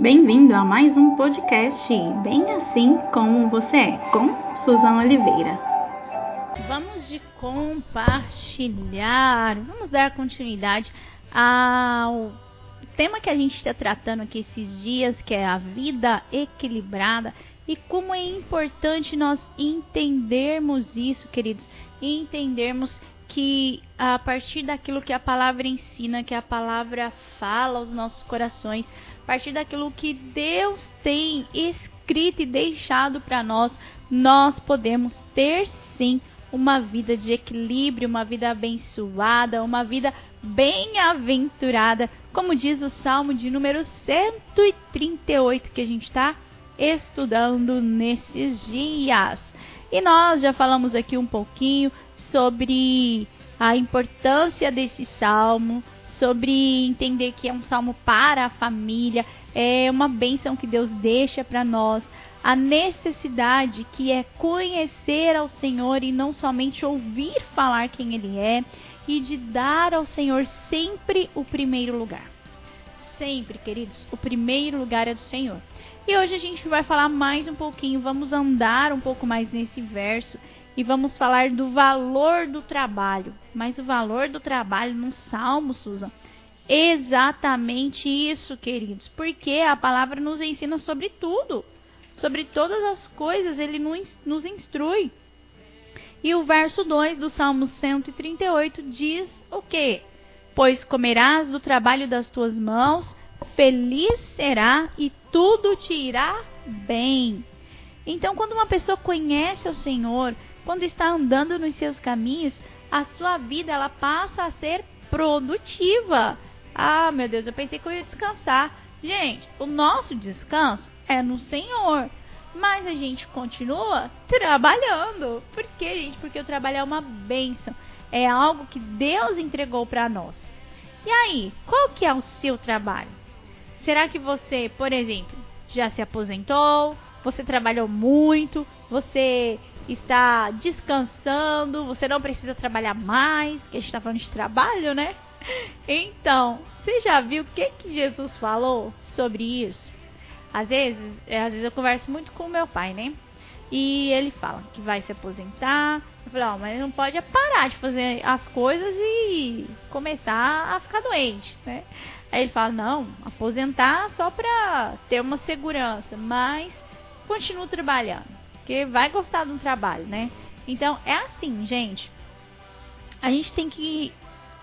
Bem-vindo a mais um podcast Bem Assim Como Você É, com Suzana Oliveira. Vamos de compartilhar, vamos dar continuidade ao tema que a gente está tratando aqui esses dias, que é a vida equilibrada e como é importante nós entendermos isso, queridos, e entendermos que a partir daquilo que a palavra ensina, que a palavra fala aos nossos corações, partir daquilo que Deus tem escrito e deixado para nós, nós podemos ter sim uma vida de equilíbrio, uma vida abençoada, uma vida bem-aventurada, como diz o Salmo de número 138 que a gente está estudando nesses dias. E nós já falamos aqui um pouquinho sobre a importância desse salmo, sobre entender que é um salmo para a família, é uma bênção que Deus deixa para nós, a necessidade que é conhecer ao Senhor e não somente ouvir falar quem Ele é, e de dar ao Senhor sempre o primeiro lugar. Sempre, queridos, o primeiro lugar é do Senhor. E hoje a gente vai falar mais um pouquinho, vamos andar um pouco mais nesse verso e vamos falar do valor do trabalho. Mas o valor do trabalho no Salmo, Susan, exatamente isso, queridos, porque a palavra nos ensina sobre tudo, sobre todas as coisas, ele nos instrui. E o verso 2 do Salmo 138 diz o quê? Pois comerás do trabalho das tuas mãos, feliz será e tudo te irá bem. Então, quando uma pessoa conhece o Senhor, quando está andando nos seus caminhos, a sua vida ela passa a ser produtiva. Ah, meu Deus, eu pensei que eu ia descansar. Gente, o nosso descanso é no Senhor. Mas a gente continua trabalhando. Por quê, gente? Porque o trabalho é uma bênção. É algo que Deus entregou para nós. E aí, qual que é o seu trabalho? Será que você, por exemplo, já se aposentou? Você trabalhou muito? Você está descansando, você não precisa trabalhar mais, que a gente está falando de trabalho, né? Então, você já viu o que, que Jesus falou sobre isso? Às vezes, é, às vezes eu converso muito com o meu pai, né? E ele fala que vai se aposentar. Eu falo, oh, mas não pode parar de fazer as coisas e começar a ficar doente, né? Aí ele fala, não, aposentar só pra ter uma segurança, mas continua trabalhando porque vai gostar um trabalho, né? Então é assim, gente. A gente tem que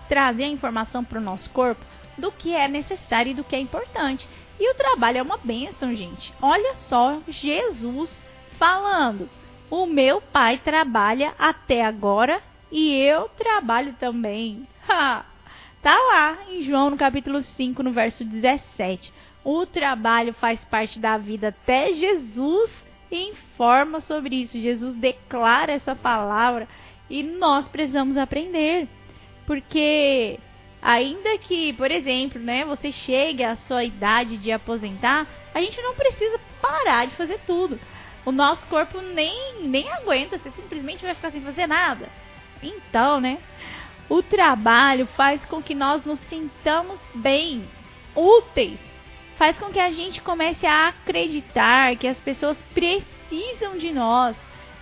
trazer a informação para o nosso corpo do que é necessário e do que é importante. E o trabalho é uma bênção, gente. Olha só Jesus falando: O meu pai trabalha até agora e eu trabalho também. Ha! Tá lá em João no capítulo 5, no verso 17. O trabalho faz parte da vida até Jesus informa sobre isso. Jesus declara essa palavra e nós precisamos aprender. Porque ainda que, por exemplo, né, você chegue à sua idade de aposentar, a gente não precisa parar de fazer tudo. O nosso corpo nem, nem aguenta, você simplesmente vai ficar sem fazer nada. Então, né? O trabalho faz com que nós nos sintamos bem, úteis faz com que a gente comece a acreditar que as pessoas precisam de nós,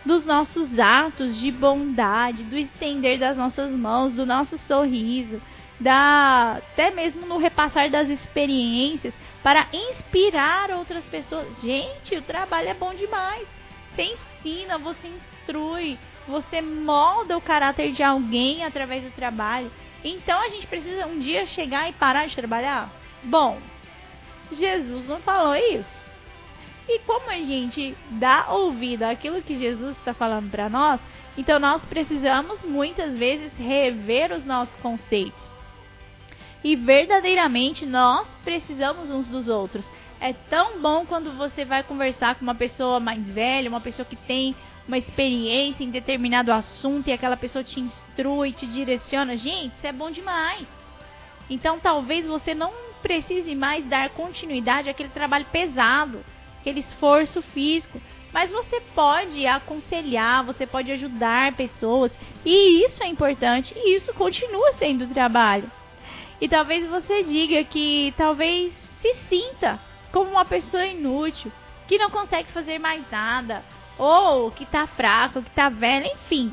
dos nossos atos de bondade, do estender das nossas mãos, do nosso sorriso, da até mesmo no repassar das experiências para inspirar outras pessoas. Gente, o trabalho é bom demais. Você ensina, você instrui, você molda o caráter de alguém através do trabalho. Então a gente precisa um dia chegar e parar de trabalhar? Bom, Jesus não falou isso. E como a gente dá ouvido àquilo que Jesus está falando para nós, então nós precisamos muitas vezes rever os nossos conceitos. E verdadeiramente nós precisamos uns dos outros. É tão bom quando você vai conversar com uma pessoa mais velha, uma pessoa que tem uma experiência em determinado assunto e aquela pessoa te instrui, te direciona. Gente, isso é bom demais. Então talvez você não precise mais dar continuidade àquele trabalho pesado, aquele esforço físico. Mas você pode aconselhar, você pode ajudar pessoas, e isso é importante, e isso continua sendo trabalho. E talvez você diga que talvez se sinta como uma pessoa inútil, que não consegue fazer mais nada, ou que tá fraco, que tá velho, enfim.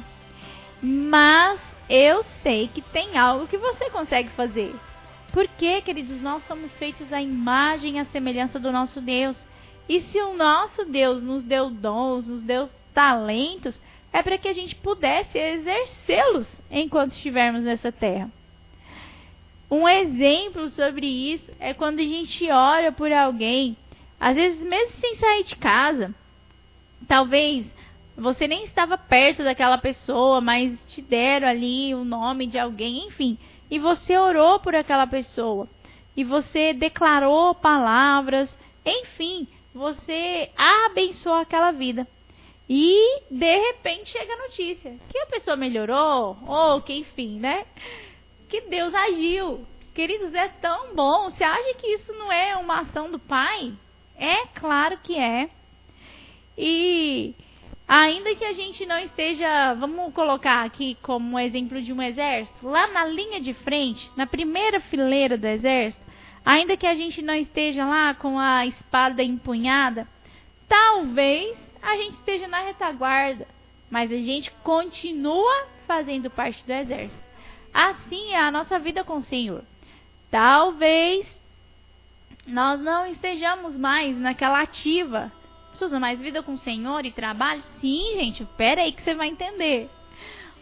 Mas eu sei que tem algo que você consegue fazer. Porque, queridos, nós somos feitos à imagem e à semelhança do nosso Deus. E se o nosso Deus nos deu dons, nos deu talentos, é para que a gente pudesse exercê-los enquanto estivermos nessa terra. Um exemplo sobre isso é quando a gente ora por alguém, às vezes mesmo sem sair de casa. Talvez você nem estava perto daquela pessoa, mas te deram ali o nome de alguém, enfim, e você orou por aquela pessoa. E você declarou palavras, enfim, você abençoou aquela vida. E de repente chega a notícia que a pessoa melhorou, ou que enfim, né? Que Deus agiu. Queridos, é tão bom. Você acha que isso não é uma ação do Pai? É claro que é. E ainda que a gente não esteja, vamos colocar aqui como um exemplo de um exército, lá na linha de frente, na primeira fileira do exército, ainda que a gente não esteja lá com a espada empunhada, talvez a gente esteja na retaguarda, mas a gente continua fazendo parte do exército. Assim é a nossa vida com o Senhor. Talvez nós não estejamos mais naquela ativa. Mais vida com o Senhor e trabalho? Sim, gente, pera aí que você vai entender.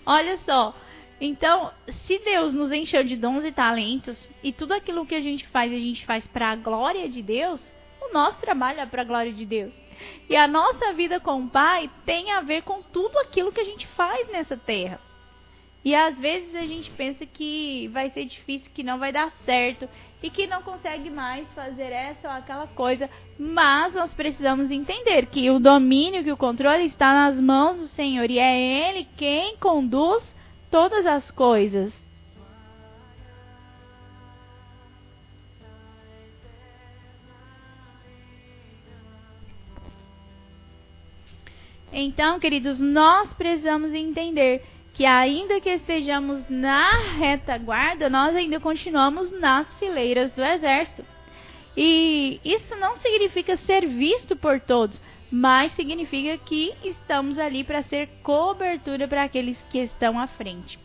Olha só. Então, se Deus nos encheu de dons e talentos e tudo aquilo que a gente faz, a gente faz para a glória de Deus, o nosso trabalho é para a glória de Deus. E a nossa vida com o Pai tem a ver com tudo aquilo que a gente faz nessa terra. E às vezes a gente pensa que vai ser difícil, que não vai dar certo e que não consegue mais fazer essa ou aquela coisa, mas nós precisamos entender que o domínio, que o controle está nas mãos do Senhor e é Ele quem conduz todas as coisas. Então, queridos, nós precisamos entender que ainda que estejamos na retaguarda, nós ainda continuamos nas fileiras do exército. E isso não significa ser visto por todos, mas significa que estamos ali para ser cobertura para aqueles que estão à frente.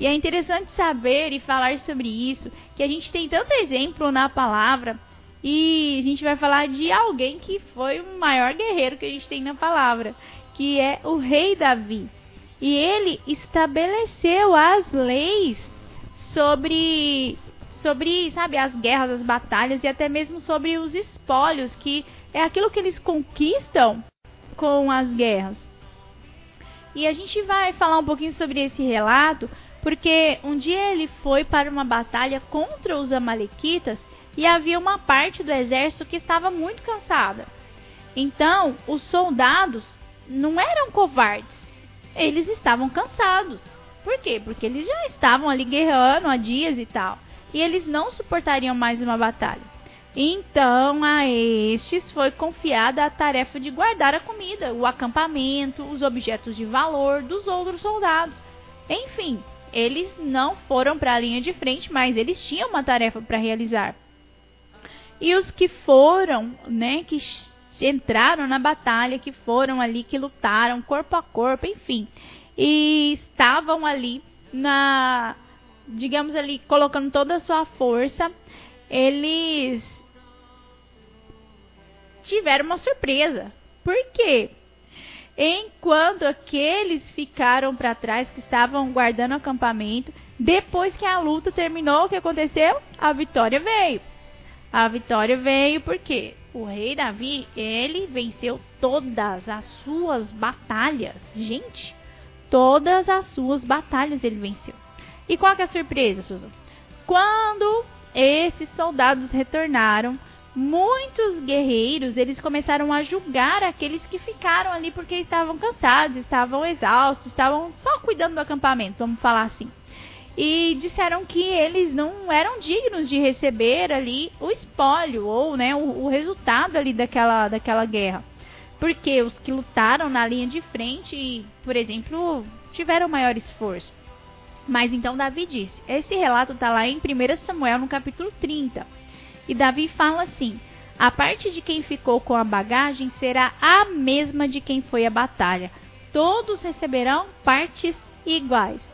E é interessante saber e falar sobre isso, que a gente tem tanto exemplo na palavra e a gente vai falar de alguém que foi o maior guerreiro que a gente tem na palavra, que é o rei Davi. E ele estabeleceu as leis sobre sobre, sabe, as guerras, as batalhas e até mesmo sobre os espólios, que é aquilo que eles conquistam com as guerras. E a gente vai falar um pouquinho sobre esse relato, porque um dia ele foi para uma batalha contra os amalequitas e havia uma parte do exército que estava muito cansada. Então, os soldados não eram covardes, eles estavam cansados. Por quê? Porque eles já estavam ali guerreando há dias e tal, e eles não suportariam mais uma batalha. Então, a estes foi confiada a tarefa de guardar a comida, o acampamento, os objetos de valor dos outros soldados. Enfim, eles não foram para a linha de frente, mas eles tinham uma tarefa para realizar. E os que foram, né, que entraram na batalha, que foram ali, que lutaram corpo a corpo, enfim, e estavam ali na, digamos ali, colocando toda a sua força, eles tiveram uma surpresa. Por quê? Enquanto aqueles ficaram para trás, que estavam guardando o acampamento, depois que a luta terminou, o que aconteceu? A vitória veio. A vitória veio porque o rei Davi, ele venceu todas as suas batalhas. Gente, todas as suas batalhas ele venceu. E qual que é a surpresa, Susan? Quando esses soldados retornaram, muitos guerreiros, eles começaram a julgar aqueles que ficaram ali porque estavam cansados, estavam exaustos, estavam só cuidando do acampamento, vamos falar assim e disseram que eles não eram dignos de receber ali o espólio ou né, o, o, resultado ali daquela, daquela guerra. Porque os que lutaram na linha de frente, por exemplo, tiveram maior esforço. Mas então Davi disse: esse relato está lá em 1 Samuel, no capítulo 30. E Davi fala assim: A parte de quem ficou com a bagagem será a mesma de quem foi à batalha. Todos receberão partes iguais.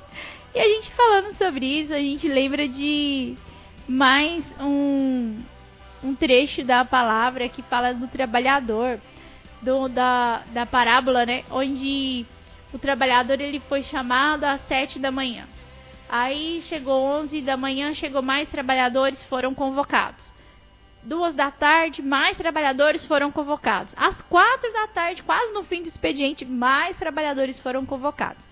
E a gente falando sobre isso, a gente lembra de mais um, um trecho da palavra que fala do trabalhador, do, da, da parábola, né? Onde o trabalhador ele foi chamado às sete da manhã. Aí chegou onze da manhã, chegou mais trabalhadores, foram convocados. Duas da tarde, mais trabalhadores foram convocados. Às quatro da tarde, quase no fim do expediente, mais trabalhadores foram convocados.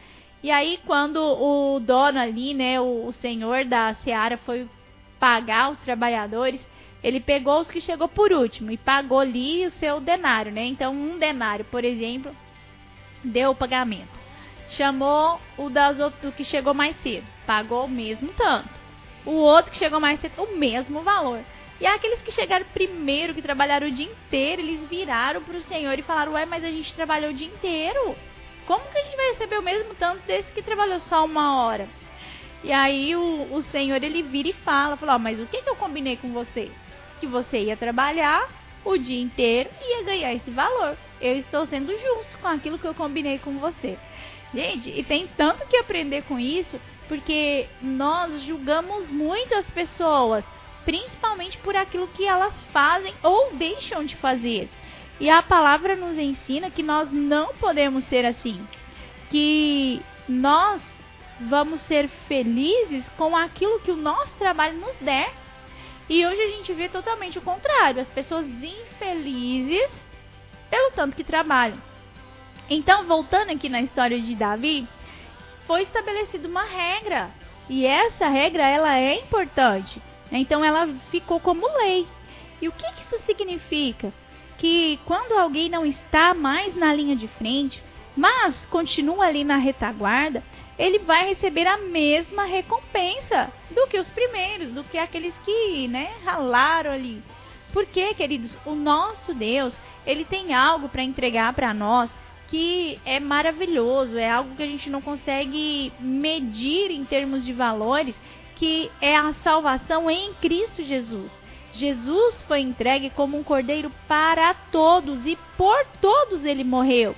E aí, quando o dono ali, né, o, o senhor da Seara foi pagar os trabalhadores, ele pegou os que chegou por último e pagou ali o seu denário, né? Então, um denário, por exemplo, deu o pagamento. Chamou o das outro que chegou mais cedo, pagou o mesmo tanto. O outro que chegou mais cedo, o mesmo valor. E aqueles que chegaram primeiro, que trabalharam o dia inteiro, eles viraram para o Senhor e falaram: Ué, mas a gente trabalhou o dia inteiro. Como que a gente vai receber o mesmo tanto desse que trabalhou só uma hora? E aí o, o Senhor ele vira e fala: fala, oh, Mas o que, que eu combinei com você? Que você ia trabalhar o dia inteiro e ia ganhar esse valor. Eu estou sendo justo com aquilo que eu combinei com você. Gente, e tem tanto que aprender com isso, porque nós julgamos muito as pessoas principalmente por aquilo que elas fazem ou deixam de fazer. E a palavra nos ensina que nós não podemos ser assim, que nós vamos ser felizes com aquilo que o nosso trabalho nos der. E hoje a gente vê totalmente o contrário, as pessoas infelizes pelo tanto que trabalham. Então, voltando aqui na história de Davi, foi estabelecida uma regra, e essa regra ela é importante. Então ela ficou como lei. E o que, que isso significa? Que quando alguém não está mais na linha de frente, mas continua ali na retaguarda, ele vai receber a mesma recompensa do que os primeiros, do que aqueles que, né, ralaram ali. Porque, queridos, o nosso Deus, ele tem algo para entregar para nós que é maravilhoso, é algo que a gente não consegue medir em termos de valores, que é a salvação em Cristo Jesus. Jesus foi entregue como um cordeiro para todos e por todos ele morreu.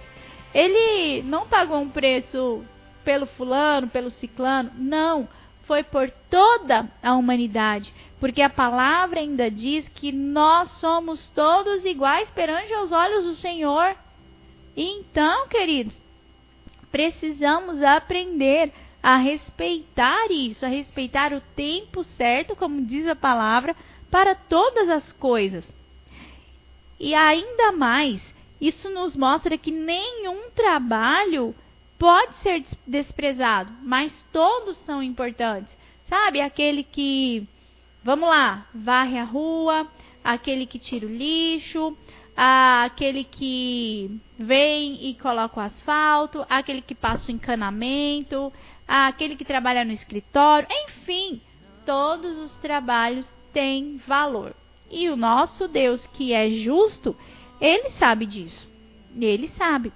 Ele não pagou um preço pelo fulano, pelo ciclano, não, foi por toda a humanidade, porque a palavra ainda diz que nós somos todos iguais perante os olhos do Senhor. Então, queridos, precisamos aprender a respeitar isso, a respeitar o tempo certo, como diz a palavra, para todas as coisas. E ainda mais, isso nos mostra que nenhum trabalho pode ser desprezado, mas todos são importantes. Sabe, aquele que, vamos lá, varre a rua, aquele que tira o lixo, aquele que vem e coloca o asfalto, aquele que passa o encanamento, aquele que trabalha no escritório, enfim, todos os trabalhos têm valor. E o nosso Deus, que é justo, ele sabe disso. Ele sabe.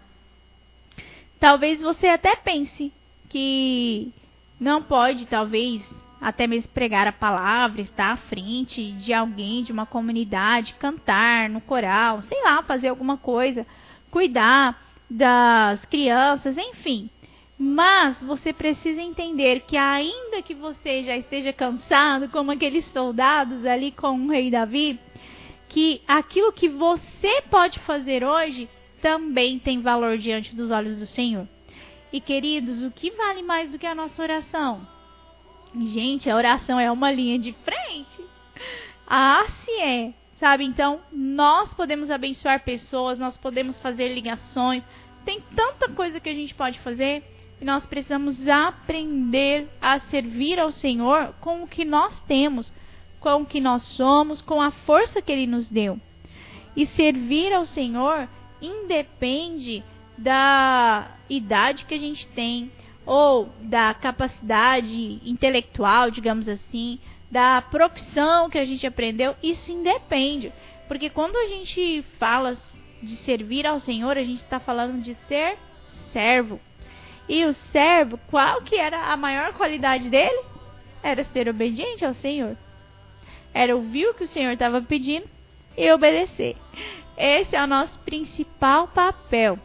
Talvez você até pense que não pode, talvez, até mesmo pregar a palavra, estar à frente de alguém, de uma comunidade, cantar no coral, sei lá, fazer alguma coisa, cuidar das crianças, enfim. Mas você precisa entender que, ainda que você já esteja cansado, como aqueles soldados ali com o rei Davi, que aquilo que você pode fazer hoje também tem valor diante dos olhos do Senhor. E queridos, o que vale mais do que a nossa oração? Gente, a oração é uma linha de frente. Ah, se é. Sabe? Então, nós podemos abençoar pessoas, nós podemos fazer ligações. Tem tanta coisa que a gente pode fazer. E nós precisamos aprender a servir ao Senhor com o que nós temos, com o que nós somos, com a força que Ele nos deu. E servir ao Senhor independe da idade que a gente tem ou da capacidade intelectual, digamos assim, da profissão que a gente aprendeu, isso independe. Porque quando a gente fala de servir ao Senhor, a gente está falando de ser servo. E o servo, qual que era a maior qualidade dele? Era ser obediente ao Senhor. Era ouvir o que o Senhor estava pedindo, e obedecer. Esse é o nosso principal papel.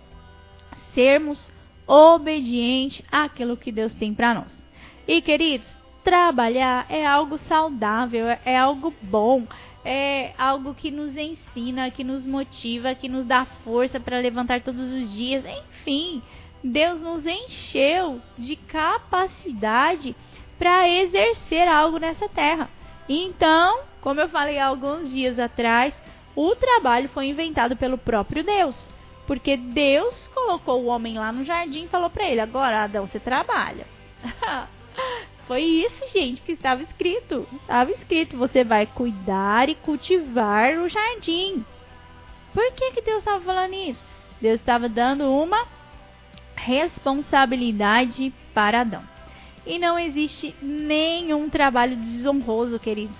Sermos obedientes àquilo que Deus tem para nós. E queridos, trabalhar é algo saudável, é algo bom, é algo que nos ensina, que nos motiva, que nos dá força para levantar todos os dias. Enfim, Deus nos encheu de capacidade para exercer algo nessa terra. Então, como eu falei alguns dias atrás, o trabalho foi inventado pelo próprio Deus. Porque Deus colocou o homem lá no jardim e falou para ele: agora, Adão, você trabalha. Foi isso, gente, que estava escrito. Estava escrito: você vai cuidar e cultivar o jardim. Por que, que Deus estava falando isso? Deus estava dando uma responsabilidade para Adão. E não existe nenhum trabalho desonroso, queridos.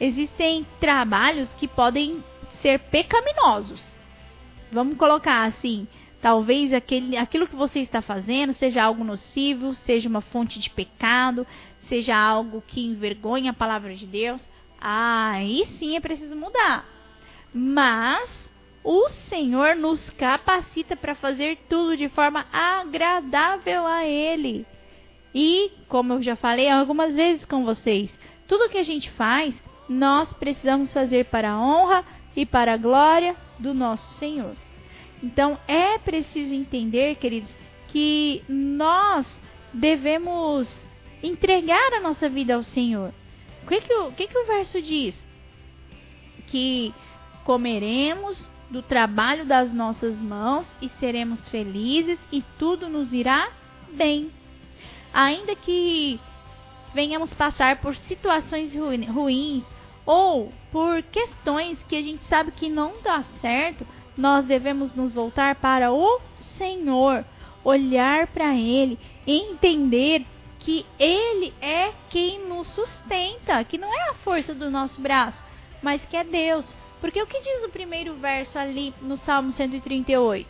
Existem trabalhos que podem ser pecaminosos. Vamos colocar assim: talvez aquele, aquilo que você está fazendo seja algo nocivo, seja uma fonte de pecado, seja algo que envergonha a palavra de Deus. Aí sim é preciso mudar. Mas o Senhor nos capacita para fazer tudo de forma agradável a Ele. E, como eu já falei algumas vezes com vocês, tudo que a gente faz, nós precisamos fazer para a honra e para a glória do nosso Senhor. Então é preciso entender, queridos, que nós devemos entregar a nossa vida ao Senhor. O que, que, o, que, que o verso diz? Que comeremos do trabalho das nossas mãos e seremos felizes e tudo nos irá bem. Ainda que venhamos passar por situações ruins, ou por questões que a gente sabe que não dá certo, nós devemos nos voltar para o Senhor, olhar para Ele, entender que Ele é quem nos sustenta, que não é a força do nosso braço, mas que é Deus. Porque o que diz o primeiro verso ali no Salmo 138?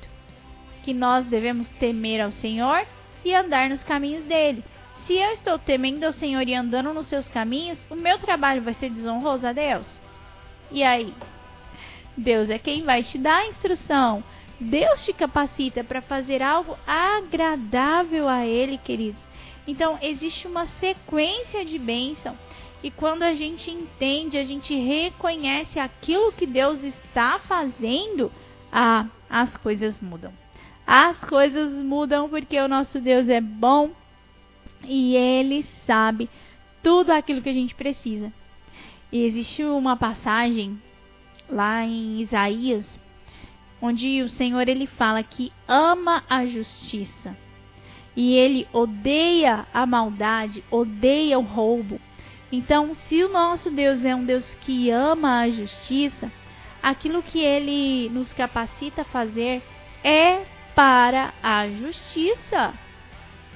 Que nós devemos temer ao Senhor e andar nos caminhos dele. Se eu estou temendo ao Senhor e andando nos seus caminhos, o meu trabalho vai ser desonroso a Deus? E aí? Deus é quem vai te dar a instrução. Deus te capacita para fazer algo agradável a Ele, queridos. Então, existe uma sequência de bênção. E quando a gente entende, a gente reconhece aquilo que Deus está fazendo, ah, as coisas mudam. As coisas mudam porque o nosso Deus é bom, e ele sabe tudo aquilo que a gente precisa. E existe uma passagem lá em Isaías onde o Senhor ele fala que ama a justiça e ele odeia a maldade, odeia o roubo. Então, se o nosso Deus é um Deus que ama a justiça, aquilo que ele nos capacita a fazer é para a justiça.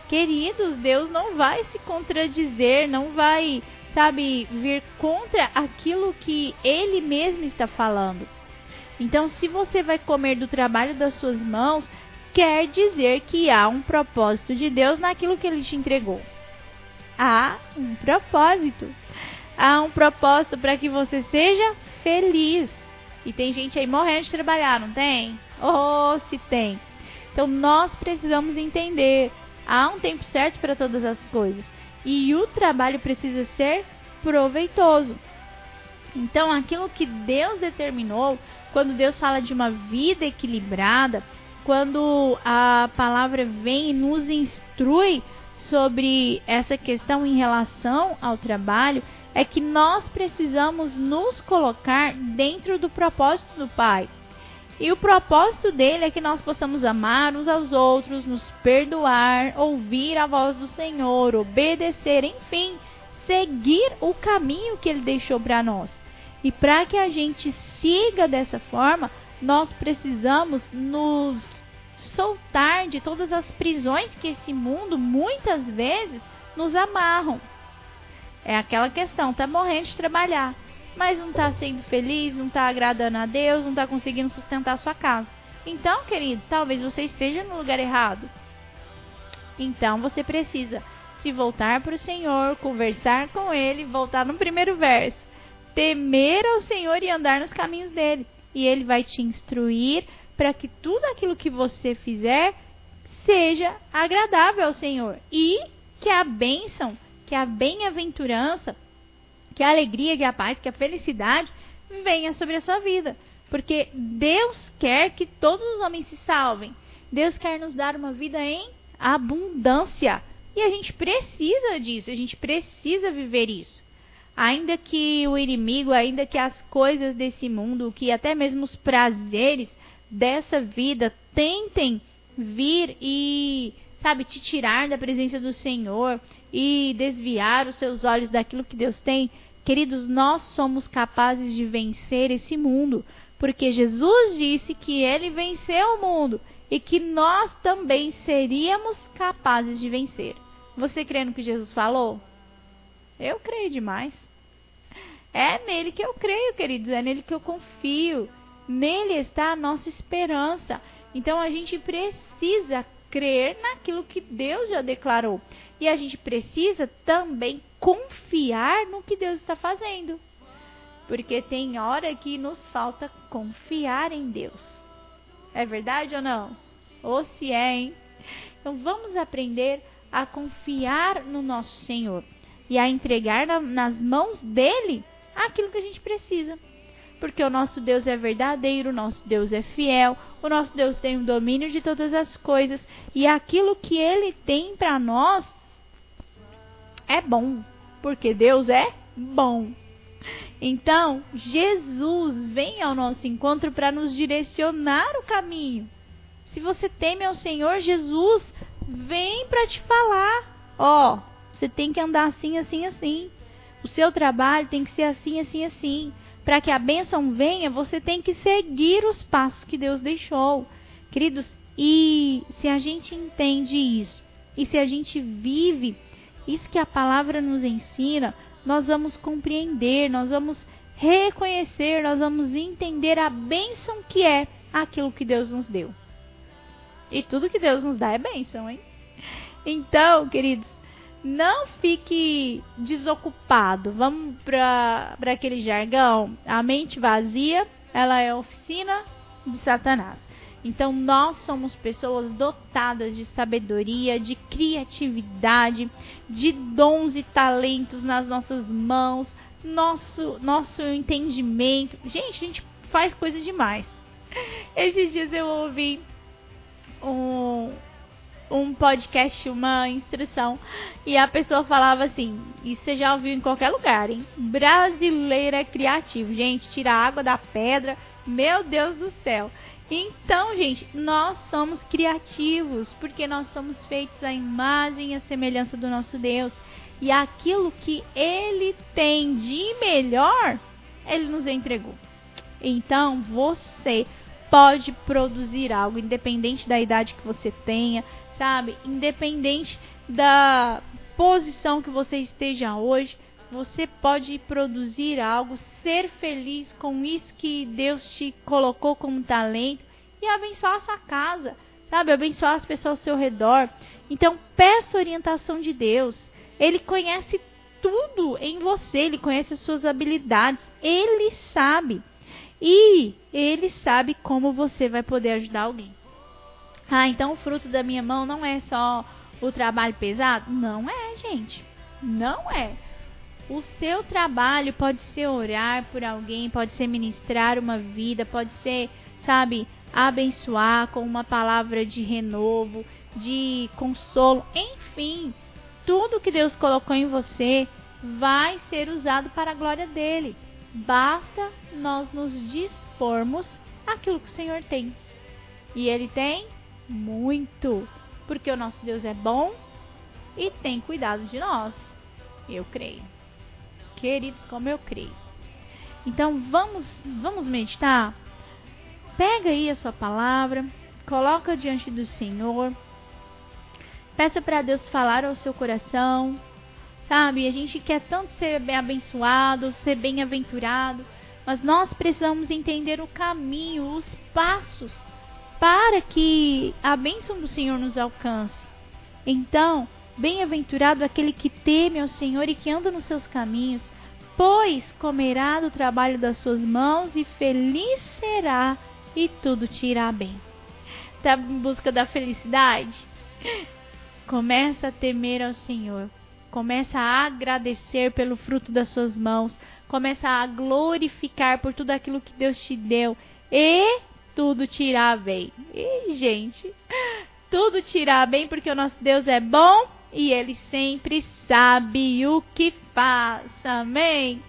Queridos, Deus não vai se contradizer, não vai, sabe, vir contra aquilo que ele mesmo está falando. Então, se você vai comer do trabalho das suas mãos, quer dizer que há um propósito de Deus naquilo que ele te entregou. Há um propósito. Há um propósito para que você seja feliz. E tem gente aí morrendo de trabalhar, não tem? Oh, se tem. Então nós precisamos entender Há um tempo certo para todas as coisas. E o trabalho precisa ser proveitoso. Então, aquilo que Deus determinou, quando Deus fala de uma vida equilibrada, quando a palavra vem e nos instrui sobre essa questão em relação ao trabalho, é que nós precisamos nos colocar dentro do propósito do Pai. E o propósito dele é que nós possamos amar uns aos outros, nos perdoar, ouvir a voz do Senhor, obedecer, enfim, seguir o caminho que ele deixou para nós. E para que a gente siga dessa forma, nós precisamos nos soltar de todas as prisões que esse mundo muitas vezes nos amarram. É aquela questão, tá morrendo de trabalhar mas não está sendo feliz, não está agradando a Deus, não está conseguindo sustentar a sua casa. Então, querido, talvez você esteja no lugar errado. Então você precisa se voltar para o Senhor, conversar com Ele, voltar no primeiro verso. temer ao Senhor e andar nos caminhos dele. E ele vai te instruir para que tudo aquilo que você fizer seja agradável ao Senhor e que a bênção, que a bem-aventurança, que a alegria, que a paz, que a felicidade venha sobre a sua vida. Porque Deus quer que todos os homens se salvem. Deus quer nos dar uma vida em abundância. E a gente precisa disso, a gente precisa viver isso. Ainda que o inimigo, ainda que as coisas desse mundo, que até mesmo os prazeres dessa vida tentem vir e, sabe, te tirar da presença do Senhor e desviar os seus olhos daquilo que Deus tem, queridos, nós somos capazes de vencer esse mundo, porque Jesus disse que ele venceu o mundo e que nós também seríamos capazes de vencer. Você crê no que Jesus falou? Eu creio demais. É nele que eu creio, queridos, é nele que eu confio. Nele está a nossa esperança. Então a gente precisa crer naquilo que Deus já declarou. E a gente precisa também confiar no que Deus está fazendo. Porque tem hora que nos falta confiar em Deus. É verdade ou não? Ou se é, hein? Então vamos aprender a confiar no nosso Senhor e a entregar na, nas mãos dele aquilo que a gente precisa. Porque o nosso Deus é verdadeiro, o nosso Deus é fiel, o nosso Deus tem o domínio de todas as coisas e aquilo que ele tem para nós é bom, porque Deus é bom. Então, Jesus vem ao nosso encontro para nos direcionar o caminho. Se você teme ao Senhor, Jesus vem para te falar: ó, oh, você tem que andar assim, assim, assim. O seu trabalho tem que ser assim, assim, assim. Para que a bênção venha, você tem que seguir os passos que Deus deixou. Queridos, e se a gente entende isso, e se a gente vive isso que a palavra nos ensina, nós vamos compreender, nós vamos reconhecer, nós vamos entender a bênção que é aquilo que Deus nos deu. E tudo que Deus nos dá é bênção, hein? Então, queridos, não fique desocupado. Vamos para aquele jargão. A mente vazia, ela é oficina de Satanás. Então, nós somos pessoas dotadas de sabedoria, de criatividade, de dons e talentos nas nossas mãos, nosso, nosso entendimento. Gente, a gente faz coisa demais. Esses dias eu ouvi um, um podcast, uma instrução, e a pessoa falava assim: Isso você já ouviu em qualquer lugar, hein? Brasileira criativo. Gente, tira a água da pedra. Meu Deus do céu. Então, gente, nós somos criativos, porque nós somos feitos à imagem e à semelhança do nosso Deus. E aquilo que ele tem de melhor, ele nos entregou. Então, você pode produzir algo, independente da idade que você tenha, sabe? Independente da posição que você esteja hoje, você pode produzir algo, ser feliz com isso que Deus te colocou como talento e abençoar a sua casa, sabe? Abençoar as pessoas ao seu redor. Então, peça orientação de Deus. Ele conhece tudo em você, ele conhece as suas habilidades, ele sabe. E ele sabe como você vai poder ajudar alguém. Ah, então o fruto da minha mão não é só o trabalho pesado? Não é, gente. Não é. O seu trabalho pode ser orar por alguém, pode ser ministrar uma vida, pode ser, sabe, abençoar com uma palavra de renovo, de consolo, enfim, tudo que Deus colocou em você vai ser usado para a glória dele. Basta nós nos dispormos aquilo que o Senhor tem. E ele tem muito, porque o nosso Deus é bom e tem cuidado de nós. Eu creio. Queridos, como eu creio. Então vamos, vamos meditar. Pega aí a sua palavra, coloca diante do Senhor. Peça para Deus falar ao seu coração. Sabe, a gente quer tanto ser abençoado, ser bem-aventurado, mas nós precisamos entender o caminho, os passos para que a bênção do Senhor nos alcance. Então, bem-aventurado aquele que teme ao Senhor e que anda nos seus caminhos. pois comerá do trabalho das suas mãos e feliz será e tudo te irá bem. Está em busca da felicidade? Começa a temer ao Senhor. Começa a agradecer pelo fruto das suas mãos. Começa a glorificar por tudo aquilo que Deus te deu. E tudo te irá bem. E, gente, tudo te irá bem porque o nosso Deus é bom e ele sempre sabe o que faz. Amém?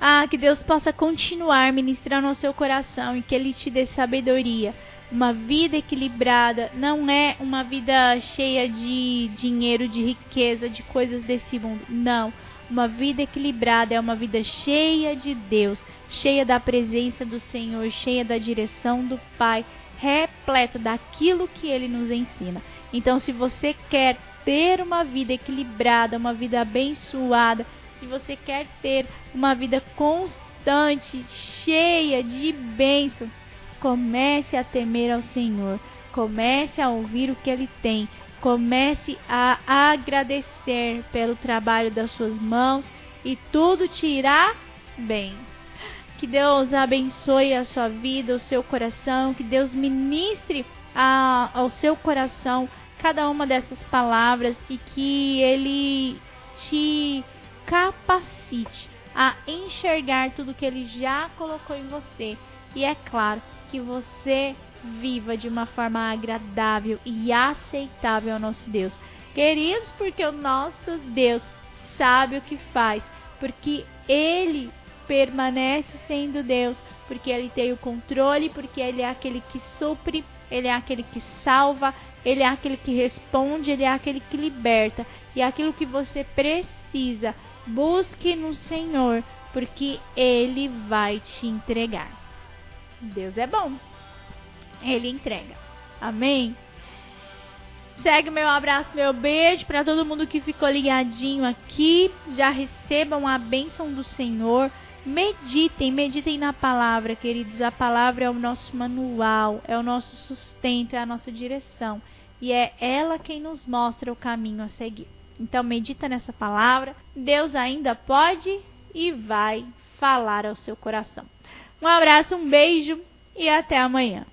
Ah, que Deus possa continuar ministrando ao seu coração e que ele te dê sabedoria. Uma vida equilibrada não é uma vida cheia de dinheiro, de riqueza, de coisas desse mundo. Não. Uma vida equilibrada é uma vida cheia de Deus, cheia da presença do Senhor, cheia da direção do Pai, repleta daquilo que ele nos ensina. Então, se você quer ter uma vida equilibrada, uma vida abençoada, se você quer ter uma vida constante, cheia de bênçãos, comece a temer ao Senhor, comece a ouvir o que ele tem, comece a agradecer pelo trabalho das suas mãos e tudo te irá bem. Que Deus abençoe a sua vida, o seu coração, que Deus ministre a, ao seu coração cada uma dessas palavras e que ele te capacite a enxergar tudo que ele já colocou em você. E é claro que você viva de uma forma agradável e aceitável ao nosso Deus. Queridos, porque o nosso Deus sabe o que faz, porque ele permanece sendo Deus, porque ele tem o controle, porque ele é aquele que supre, ele é aquele que salva, ele é aquele que responde, ele é aquele que liberta. E aquilo que você precisa, busque no Senhor, porque ele vai te entregar. Deus é bom. Ele entrega. Amém. Segue meu abraço, meu beijo para todo mundo que ficou ligadinho aqui. Já recebam a bênção do Senhor. Meditem, meditem na palavra, queridos. A palavra é o nosso manual, é o nosso sustento, é a nossa direção. E é ela quem nos mostra o caminho a seguir. Então, medita nessa palavra. Deus ainda pode e vai falar ao seu coração. Um abraço, um beijo e até amanhã.